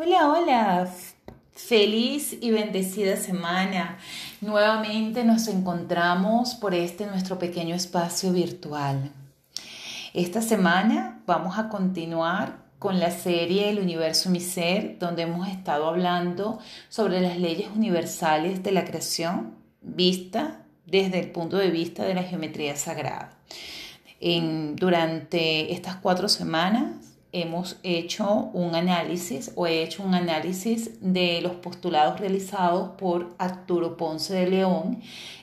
Hola, hola. Feliz y bendecida semana. Nuevamente nos encontramos por este nuestro pequeño espacio virtual. Esta semana vamos a continuar con la serie El universo mi ser, donde hemos estado hablando sobre las leyes universales de la creación vista desde el punto de vista de la geometría sagrada. durante estas cuatro semanas hemos hecho un análisis o he hecho un análisis de los postulados realizados por Arturo Ponce de León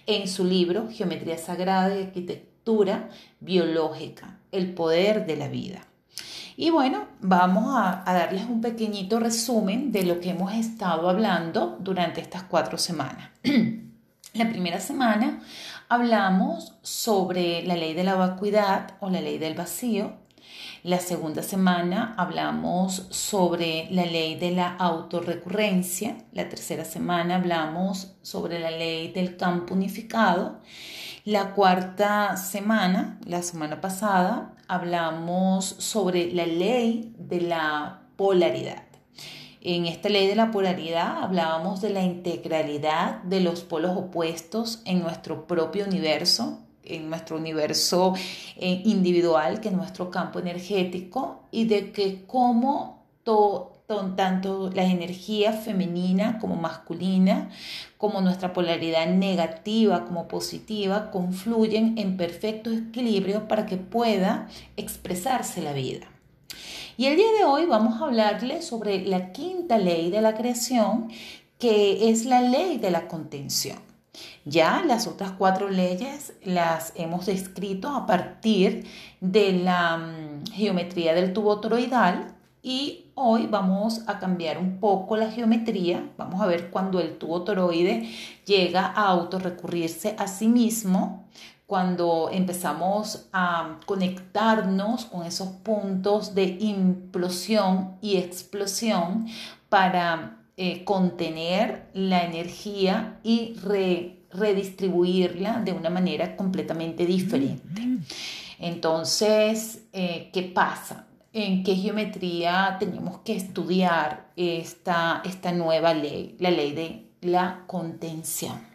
en su libro Geometría Sagrada y Arquitectura Biológica, el poder de la vida. Y bueno, vamos a, darles un pequeñito resumen de lo que hemos estado hablando durante estas cuatro semanas. la primera semana hablamos sobre la ley de la vacuidad o la ley del vacío, la segunda semana hablamos sobre la ley de la autorrecurrencia. La tercera semana hablamos sobre la ley del campo unificado. La cuarta semana, la semana pasada, hablamos sobre la ley de la polaridad. En esta ley de la polaridad hablábamos de la integralidad de los polos opuestos en nuestro propio universo, en nuestro universo eh, individual, que es nuestro campo energético, y de que cómo tanto la energía femenina como masculina, como nuestra polaridad negativa como positiva, confluyen en perfecto equilibrio para que pueda expresarse la vida. Y el día de hoy vamos a hablarles sobre la quinta ley de la creación, que es la ley de la contención. Ya las otras cuatro leyes las hemos descrito a partir de la mm, geometría del tubo toroidal y hoy vamos a cambiar un poco la geometría. Vamos a ver cuando el tubo toroide llega a autorrecurrirse a sí mismo, cuando empezamos a conectarnos con esos puntos de implosión y explosión para eh, contener la energía y redistribuirla de una manera completamente diferente. Entonces, eh, ¿qué pasa? ¿En qué geometría tenemos que estudiar esta, esta nueva ley, la ley de la contención?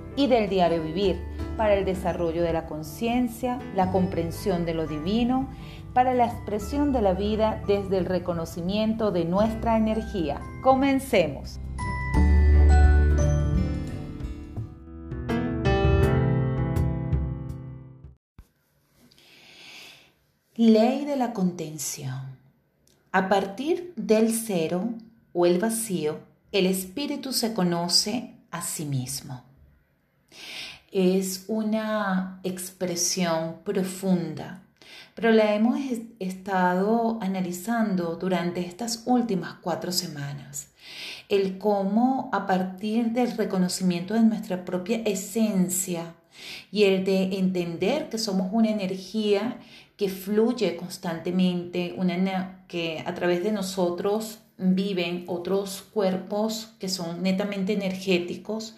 y del diario vivir para el desarrollo de la conciencia, la comprensión de lo divino, para la expresión de la vida desde el reconocimiento de nuestra energía. Comencemos. Ley de la contención. A partir del cero o el vacío, el espíritu se conoce a sí mismo es una expresión profunda, pero la hemos estado analizando durante estas últimas cuatro semanas. El cómo a partir del reconocimiento de nuestra propia esencia y el de entender que somos una energía que fluye constantemente, una que a través de nosotros viven otros cuerpos que son netamente energéticos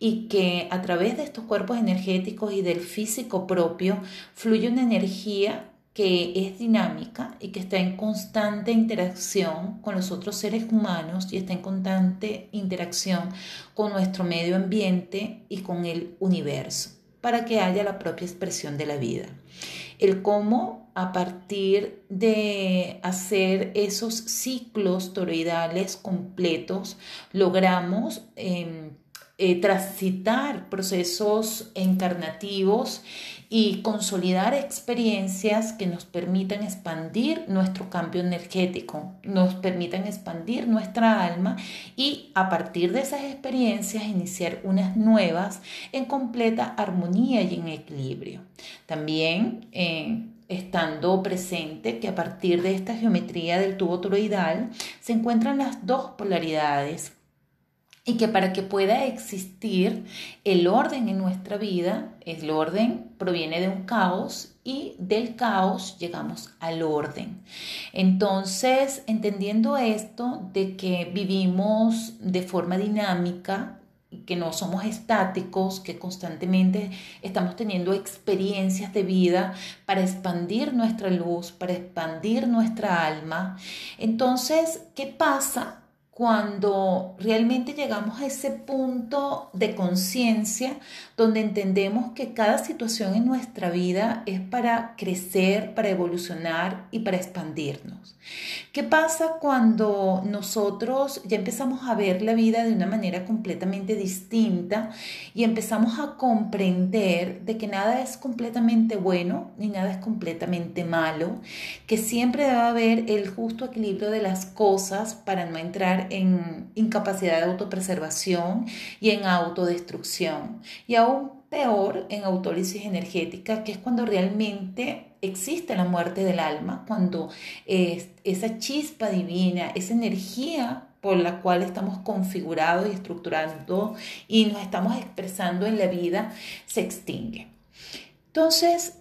y que a través de estos cuerpos energéticos y del físico propio fluye una energía que es dinámica y que está en constante interacción con los otros seres humanos y está en constante interacción con nuestro medio ambiente y con el universo para que haya la propia expresión de la vida. El cómo a partir de hacer esos ciclos toroidales completos logramos em, eh, transitar procesos encarnativos y consolidar experiencias que nos permitan expandir nuestro cambio energético, nos permitan expandir nuestra alma y a partir de esas experiencias iniciar unas nuevas en completa armonía y en equilibrio. También eh, estando presente que a partir de esta geometría del tubo toroidal se encuentran las dos polaridades y que para que pueda existir el orden en nuestra vida, el orden proviene de un caos y del caos llegamos al orden. Entonces, entendiendo esto de que vivimos de forma dinámica, que no somos estáticos, que constantemente estamos teniendo experiencias de vida para expandir nuestra luz, para expandir nuestra alma. Entonces, ¿qué pasa cuando realmente llegamos a ese punto de conciencia donde entendemos que cada situación en nuestra vida es para crecer, para evolucionar y para expandirnos. ¿Qué pasa cuando nosotros ya empezamos a ver la vida de una manera completamente distinta y empezamos a comprender de que nada es completamente bueno ni nada es completamente malo, que siempre debe haber el justo equilibrio de las cosas para no entrar en incapacidad de autopreservación y en autodestrucción. Y aún peor en autólisis energética, que es cuando realmente existe la muerte del alma, cuando esa chispa divina, esa energía por la cual estamos configurados y estructurando y nos estamos expresando en la vida, se extingue. Entonces,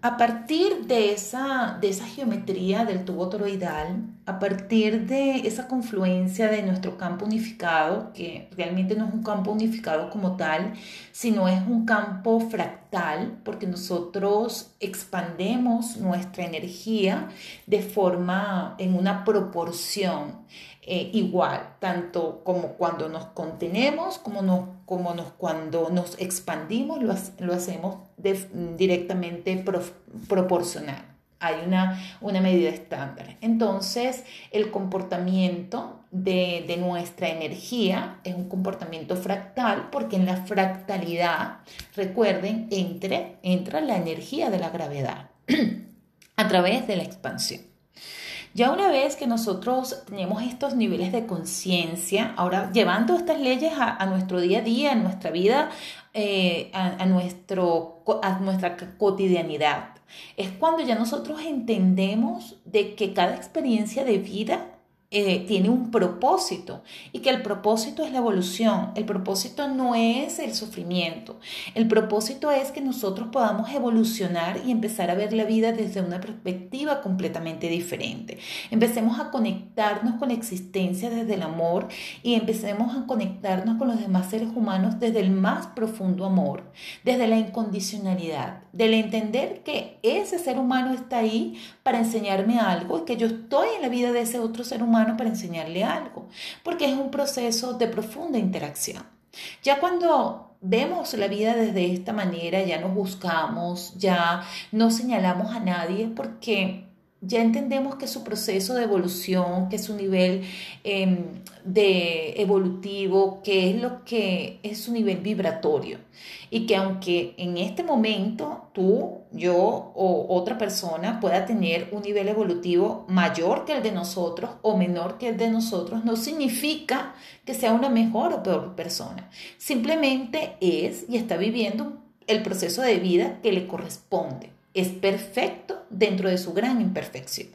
a partir de esa, de esa geometría del tubo toroidal, a partir de esa confluencia de nuestro campo unificado, que realmente no es un campo unificado como tal, sino es un campo fractal, porque nosotros expandemos nuestra energía de forma, en una proporción eh, igual, tanto como cuando nos contenemos, como, nos, como nos, cuando nos expandimos, lo, lo hacemos directamente proporcional. Hay una, una medida estándar. Entonces, el comportamiento de, de, nuestra energía es un comportamiento fractal porque en la fractalidad, recuerden, entre, entra la energía de la gravedad a través de la expansión. Ya una vez que nosotros tenemos estos niveles de conciencia, ahora llevando estas leyes a, nuestro día a día, a nuestra vida, eh, a, nuestro, a nuestra cotidianidad, es cuando ya nosotros entendemos de que cada experiencia de vida eh, tiene un propósito. Y que el propósito es la evolución, el propósito no es el sufrimiento, el propósito es que nosotros podamos evolucionar y empezar a ver la vida desde una perspectiva completamente diferente. Empecemos a conectarnos con la existencia desde el amor y empecemos a conectarnos con los demás seres humanos desde el más profundo amor, desde la incondicionalidad, del entender que ese ser humano está ahí para enseñarme algo y que yo estoy en la vida de ese otro ser humano para enseñarle algo, porque es un proceso de profunda interacción. Ya cuando vemos la vida desde esta manera, ya no buscamos, ya no señalamos a nadie, porque ya entendemos que su proceso de evolución, que su nivel em, de evolutivo, que es lo que es su nivel vibratorio. Y que aunque en este momento tú, yo o otra persona pueda tener un nivel evolutivo mayor que el de nosotros o menor que el de nosotros, no significa que sea una mejor o peor persona. Simplemente es y está viviendo el proceso de vida que le corresponde es perfecto dentro de su gran imperfección.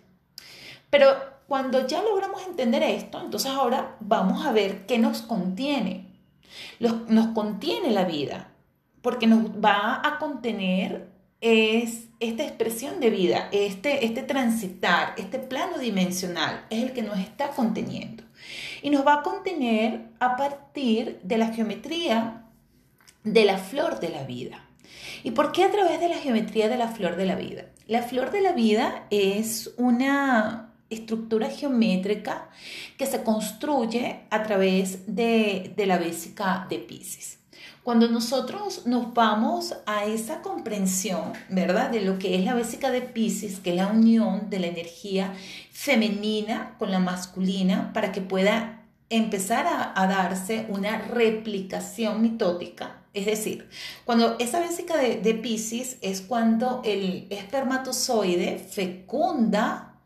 Pero cuando ya logramos entender esto, entonces ahora vamos a ver qué nos contiene. nos contiene la vida, porque nos va a contener es esta expresión de vida, este, este transitar, este plano dimensional, es el que nos está conteniendo. Y nos va a contener a partir de la geometría de la flor de la vida. ¿Y por qué a través de la geometría de la flor de la vida? La flor de la vida es una estructura geométrica que se construye a través de, la básica de Pisces. Cuando nosotros nos vamos a esa comprensión, ¿verdad? De lo que es la básica de Pisces, que es la unión de la energía femenina con la masculina para que pueda empezar a darse una replicación mitótica es decir, cuando esa básica de, Pisces es cuando el espermatozoide fecunda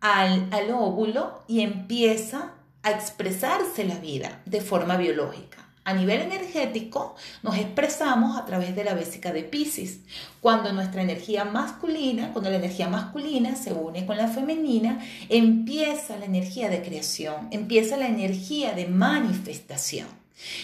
al, óvulo y empieza a expresarse la vida de forma biológica. A nivel energético, nos expresamos a través de la vésica de Pisces. Cuando nuestra energía masculina, cuando la energía masculina se une con la femenina, empieza la energía de creación, empieza la energía de manifestación.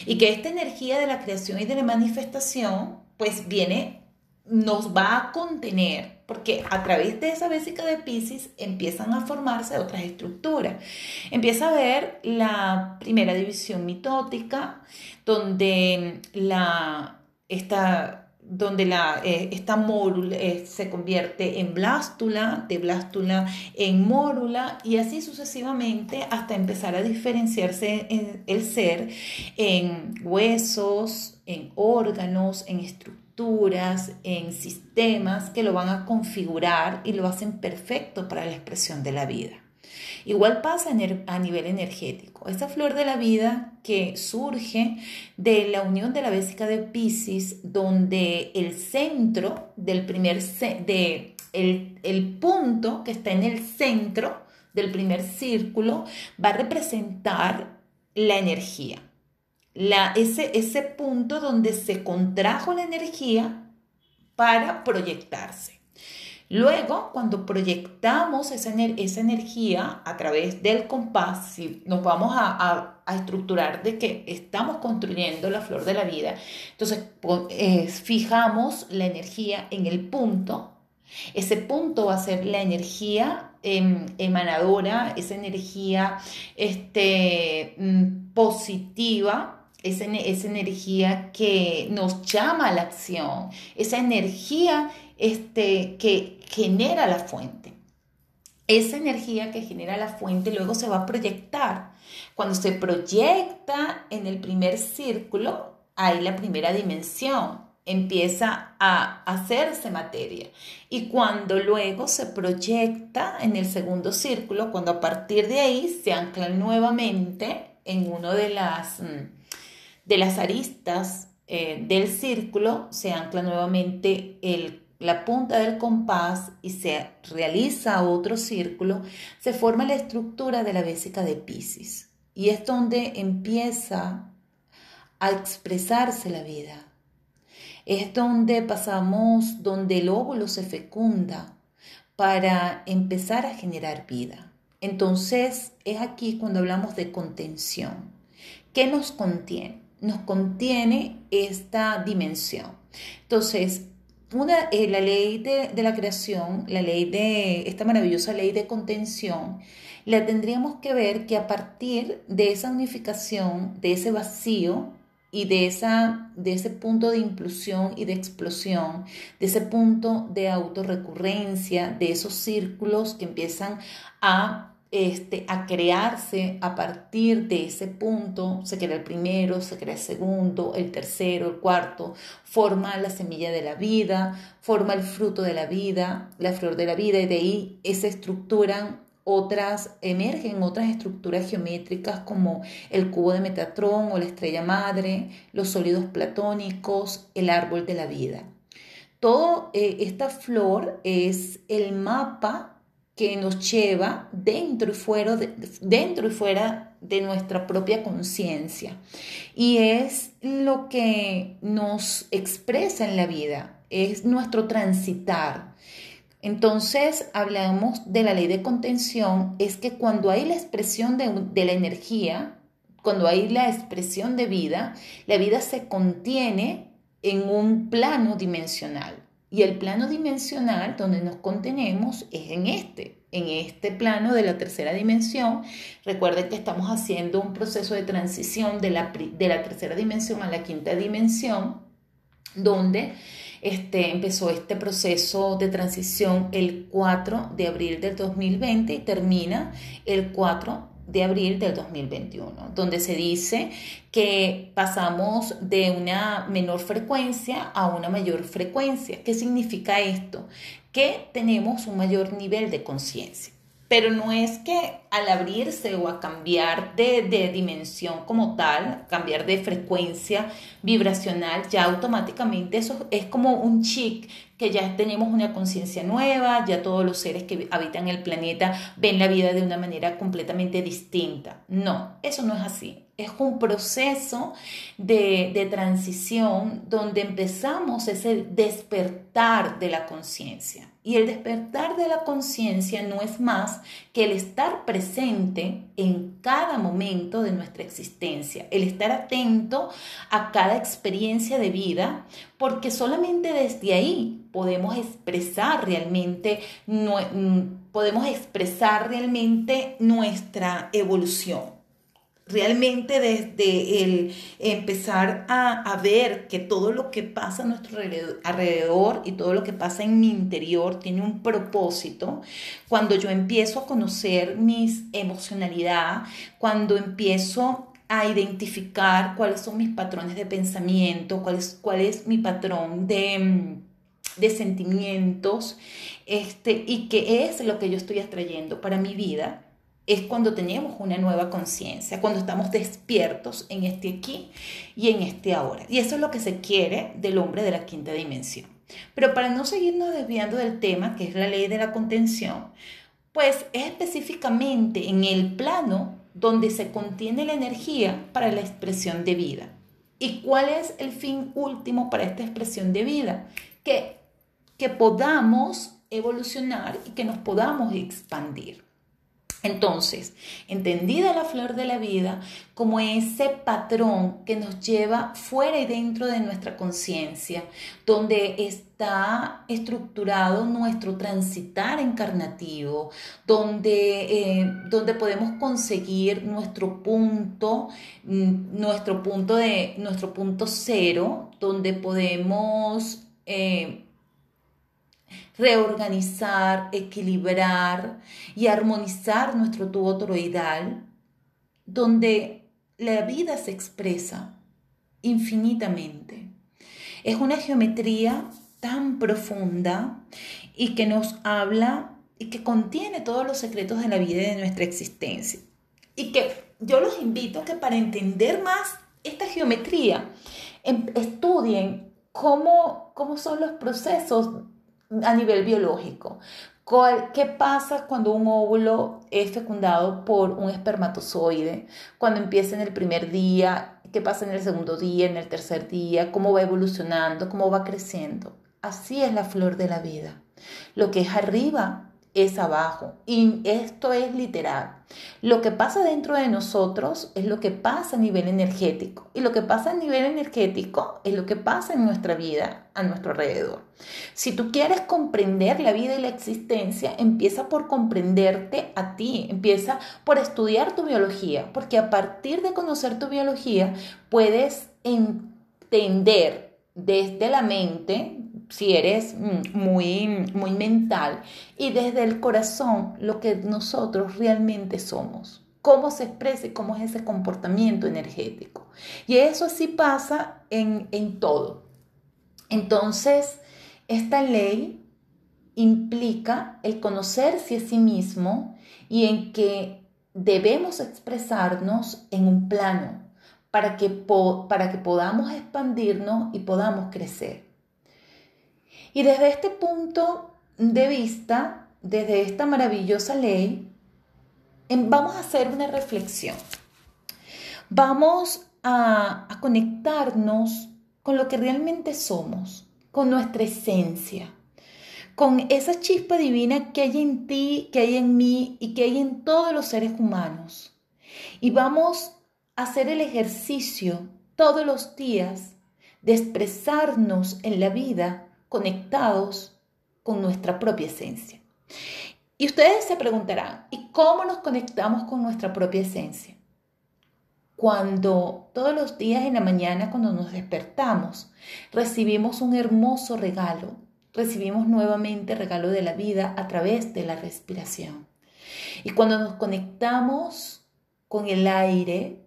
Y que esta energía de la creación y de la manifestación, pues viene, nos va a contener porque a través de esa vésica de Pisces empiezan a formarse otras estructuras. Empieza a ver la primera división mitótica, donde la, esta, donde la, eh, esta mórula eh, se convierte en blástula, de blástula en mórula, y así sucesivamente hasta empezar a diferenciarse el ser en huesos, en órganos, en estructuras en sistemas que lo van a configurar y lo hacen perfecto para la expresión de la vida. Igual pasa a nivel energético. Esta flor de la vida que surge de la unión de la vésica de Pisces, donde el centro del primer, de el, el punto que está en el centro del primer círculo va a representar la energía ese, ese punto donde se contrajo la energía para proyectarse. Luego, cuando proyectamos esa, energía a través del compás, si nos vamos a, estructurar de que estamos construyendo la flor de la vida, entonces eh, fijamos la energía en el punto. Ese punto va a ser la energía em, emanadora, esa energía este, mm, positiva esa, esa energía que nos llama a la acción, esa energía este, que genera la fuente. Esa energía que genera la fuente luego se va a proyectar. Cuando se proyecta en el primer círculo, hay la primera dimensión, empieza a hacerse materia. Y cuando luego se proyecta en el segundo círculo, cuando a partir de ahí se ancla nuevamente en uno de las mm, de las aristas eh, del círculo se ancla nuevamente la punta del compás y se realiza otro círculo, se forma la estructura de la vésica de Pisces. Y es donde empieza a expresarse la vida. Es donde pasamos, donde el óvulo se fecunda para empezar a generar vida. Entonces es aquí cuando hablamos de contención. ¿Qué nos contiene? Nos contiene esta dimensión. Entonces, una, eh, la ley de, la creación, la ley de esta maravillosa ley de contención, la tendríamos que ver que a partir de esa unificación, de ese vacío y de, esa, de ese punto de impulsión y de explosión, de ese punto de autorrecurrencia, de esos círculos que empiezan a este, a crearse a partir de ese punto, se crea el primero, se crea el segundo, el tercero, el cuarto, forma la semilla de la vida, forma el fruto de la vida, la flor de la vida y de ahí se estructuran otras, emergen otras estructuras geométricas como el cubo de Metatrón o la estrella madre, los sólidos platónicos, el árbol de la vida. Todo eh, esta flor es el mapa que nos lleva dentro y fuera de, dentro y fuera de nuestra propia conciencia. Y es lo que nos expresa en la vida, es nuestro transitar. Entonces hablamos de la ley de contención, es que cuando hay la expresión de, de la energía, cuando hay la expresión de vida, la vida se contiene en un plano dimensional. Y el plano dimensional donde nos contenemos es en este, en este plano de la tercera dimensión. Recuerden que estamos haciendo un proceso de transición de la, de la tercera dimensión a la quinta dimensión, donde este, empezó este proceso de transición el 4 de abril del 2020 y termina el 4 de abril del 2021, donde se dice que pasamos de una menor frecuencia a una mayor frecuencia. ¿Qué significa esto? Que tenemos un mayor nivel de conciencia. Pero no es que al abrirse o a cambiar de, de, dimensión como tal, cambiar de frecuencia vibracional, ya automáticamente eso es como un chic que ya tenemos una conciencia nueva, ya todos los seres que habitan el planeta ven la vida de una manera completamente distinta. No, eso no es así es un proceso de, transición donde empezamos ese despertar de la conciencia. Y el despertar de la conciencia no es más que el estar presente en cada momento de nuestra existencia, el estar atento a cada experiencia de vida, porque solamente desde ahí podemos expresar realmente, mm, podemos expresar realmente nuestra evolución realmente desde el empezar a, ver que todo lo que pasa a nuestro alrededor y todo lo que pasa en mi interior tiene un propósito, cuando yo empiezo a conocer mis emocionalidad, cuando empiezo a identificar cuáles son mis patrones de pensamiento, cuál es, cuál es mi patrón de de sentimientos, este, y qué es lo que yo estoy atrayendo para mi vida, es cuando tenemos una nueva conciencia, cuando estamos despiertos en este aquí y en este ahora. Y eso es lo que se quiere del hombre de la quinta dimensión. Pero para no seguirnos desviando del tema, que es la ley de la contención, pues es específicamente en el plano donde se contiene la energía para la expresión de vida. ¿Y cuál es el fin último para esta expresión de vida? Que, que podamos evolucionar y que nos podamos expandir. Entonces, entendida la flor de la vida como ese patrón que nos lleva fuera y dentro de nuestra conciencia, donde está estructurado nuestro transitar encarnativo, donde, eh, donde podemos conseguir nuestro punto, mm, nuestro punto de nuestro punto cero, donde podemos eh, reorganizar, equilibrar y armonizar nuestro tubo toroidal, donde la vida se expresa infinitamente. Es una geometría tan profunda y que nos habla y que contiene todos los secretos de la vida y de nuestra existencia. Y que yo los invito a que para entender más esta geometría, em, estudien cómo, cómo son los procesos a nivel biológico. ¿Qué pasa cuando un óvulo es fecundado por un espermatozoide? Cuando empieza en el primer día, ¿qué pasa en el segundo día, en el tercer día? ¿Cómo va evolucionando? ¿Cómo va creciendo? Así es la flor de la vida. Lo que es arriba es abajo. Y esto es literal. Lo que pasa dentro de nosotros es lo que pasa a nivel energético. Y lo que pasa a nivel energético es lo que pasa en nuestra vida, a nuestro alrededor. Si tú quieres comprender la vida y la existencia, empieza por comprenderte a ti. Empieza por estudiar tu biología. Porque a partir de conocer tu biología, puedes entender desde la mente, si eres mm, muy, muy mental, y desde el corazón lo que nosotros realmente somos, cómo se expresa y cómo es ese comportamiento energético. Y eso sí pasa en, en todo. Entonces, esta ley implica el conocerse a sí mismo y en que debemos expresarnos en un plano para que, para que podamos expandirnos y podamos crecer. Y desde este punto de vista, desde esta maravillosa ley, em, vamos a hacer una reflexión. Vamos a, conectarnos con lo que realmente somos, con nuestra esencia, con esa chispa divina que hay en ti, que hay en mí y que hay en todos los seres humanos. Y vamos a hacer el ejercicio todos los días de expresarnos en la vida conectados con nuestra propia esencia. Y ustedes se preguntarán, ¿y cómo nos conectamos con nuestra propia esencia? Cuando todos los días en la mañana, cuando nos despertamos, recibimos un hermoso regalo, recibimos nuevamente regalo de la vida a través de la respiración. Y cuando nos conectamos con el aire,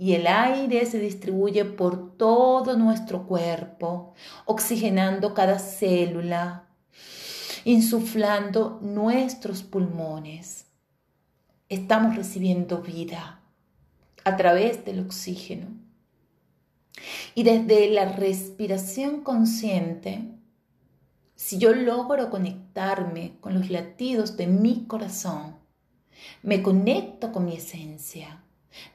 y el aire se distribuye por todo nuestro cuerpo, oxigenando cada célula, insuflando nuestros pulmones. Estamos recibiendo vida a través del oxígeno. Y desde la respiración consciente, si yo logro conectarme con los latidos de mi corazón, me conecto con mi esencia,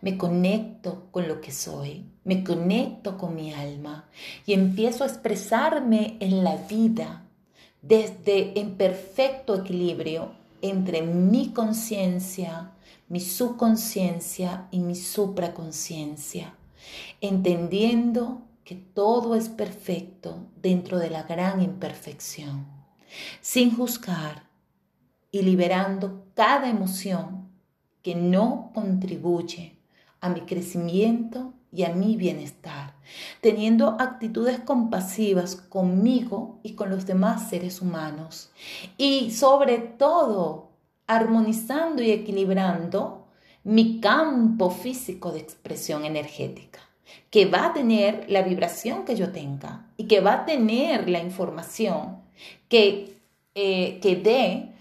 me conecto con lo que soy, me conecto con mi alma y empiezo a expresarme en la vida desde en perfecto equilibrio entre mi conciencia, mi subconsciencia y mi supraconciencia, entendiendo que todo es perfecto dentro de la gran imperfección, sin juzgar y liberando cada emoción que no contribuye a mi crecimiento y a mi bienestar, teniendo actitudes compasivas conmigo y con los demás seres humanos. Y sobre todo armonizando y equilibrando mi campo físico de expresión energética que va a tener la vibración que yo tenga y que va a tener la información que, eh, que dé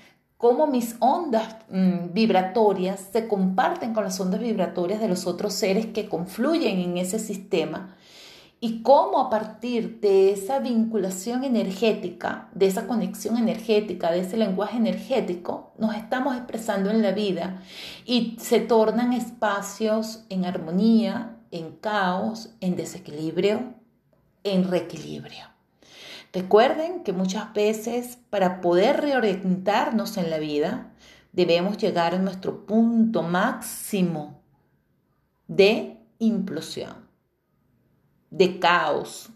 cómo mis ondas mm, vibratorias se comparten con las ondas vibratorias de los otros seres que confluyen en ese sistema y cómo a partir de esa vinculación energética, de esa conexión energética, de ese lenguaje energético, nos estamos expresando en la vida y se tornan espacios en armonía, en caos, en desequilibrio, en reequilibrio. Recuerden que muchas veces para poder reorientarnos en la vida debemos llegar a nuestro punto máximo de implosión, de caos,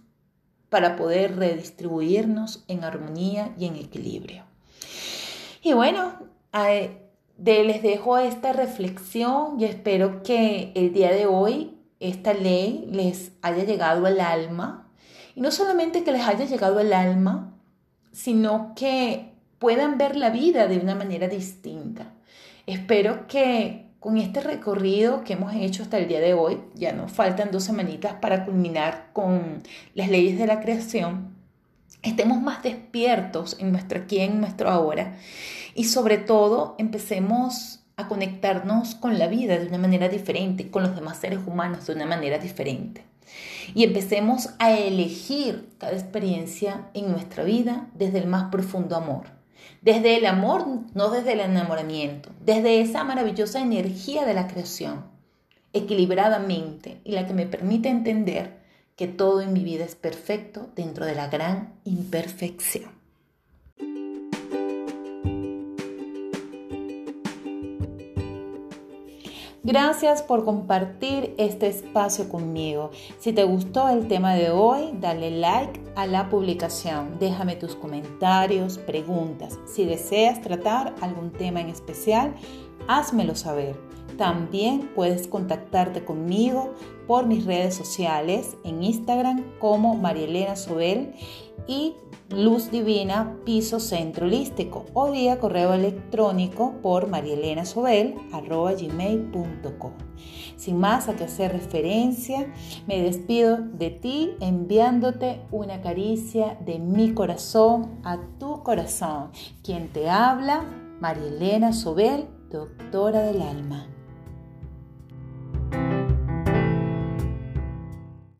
para poder redistribuirnos en armonía y en equilibrio. Y bueno, les dejo esta reflexión y espero que el día de hoy esta ley les haya llegado al alma. Y no solamente que les haya llegado al alma, sino que puedan ver la vida de una manera distinta. Espero que con este recorrido que hemos hecho hasta el día de hoy, ya nos faltan dos semanitas para culminar con las leyes de la creación, estemos más despiertos en nuestro aquí, en nuestro ahora y sobre todo empecemos a conectarnos con la vida de una manera diferente, con los demás seres humanos de una manera diferente. Y empecemos a elegir cada experiencia en nuestra vida desde el más profundo amor. Desde el amor, no desde el enamoramiento, desde esa maravillosa energía de la creación, equilibradamente y la que me permite entender que todo en mi vida es perfecto dentro de la gran imperfección. Gracias por compartir este espacio conmigo. Si te gustó el tema de hoy, dale like a la publicación. Déjame tus comentarios, preguntas. Si deseas tratar algún tema en especial, házmelo saber. También puedes contactarte conmigo por mis redes sociales en Instagram como Marielena Sobel y Luz Divina Piso Centro Holístico o vía correo electrónico por marielenasobel.gmail.com. Sin más a que hacer referencia, me despido de ti enviándote una caricia de mi corazón a tu corazón. Quien te habla, Marielena Sobel, doctora del alma.